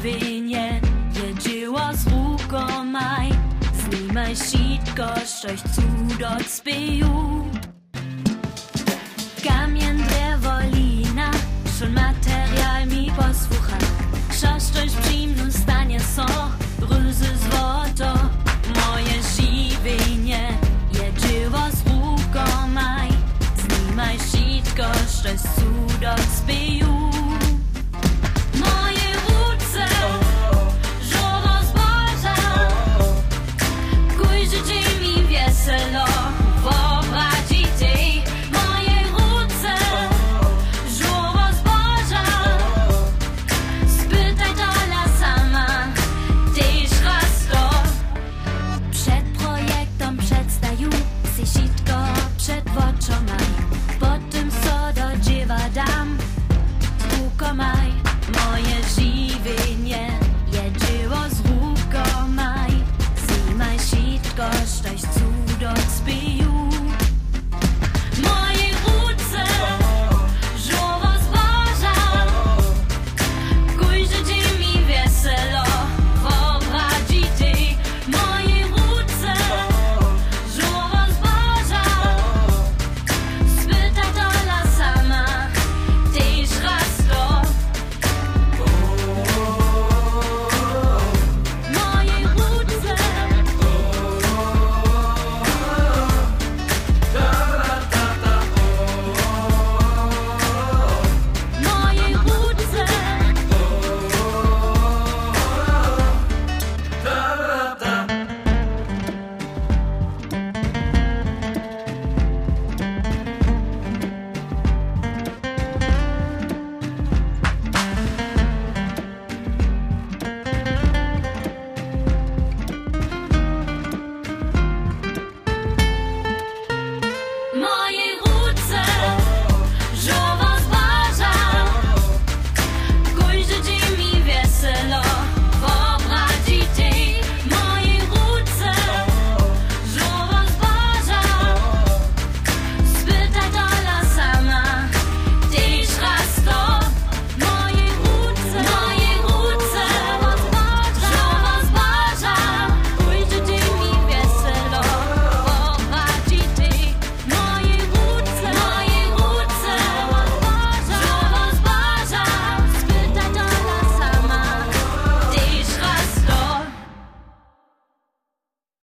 żywienie jedziło z ruką maj. Znimaj sitko, coś cudot spiju. Kamień, drewo, lina, schon material mi posłucha. Szoszczość przyjmną stanie so, ryzy złoto. Moje żywienie jedziło z ruką maj. Znimaj sitko, coś cudot spiju. you, see shit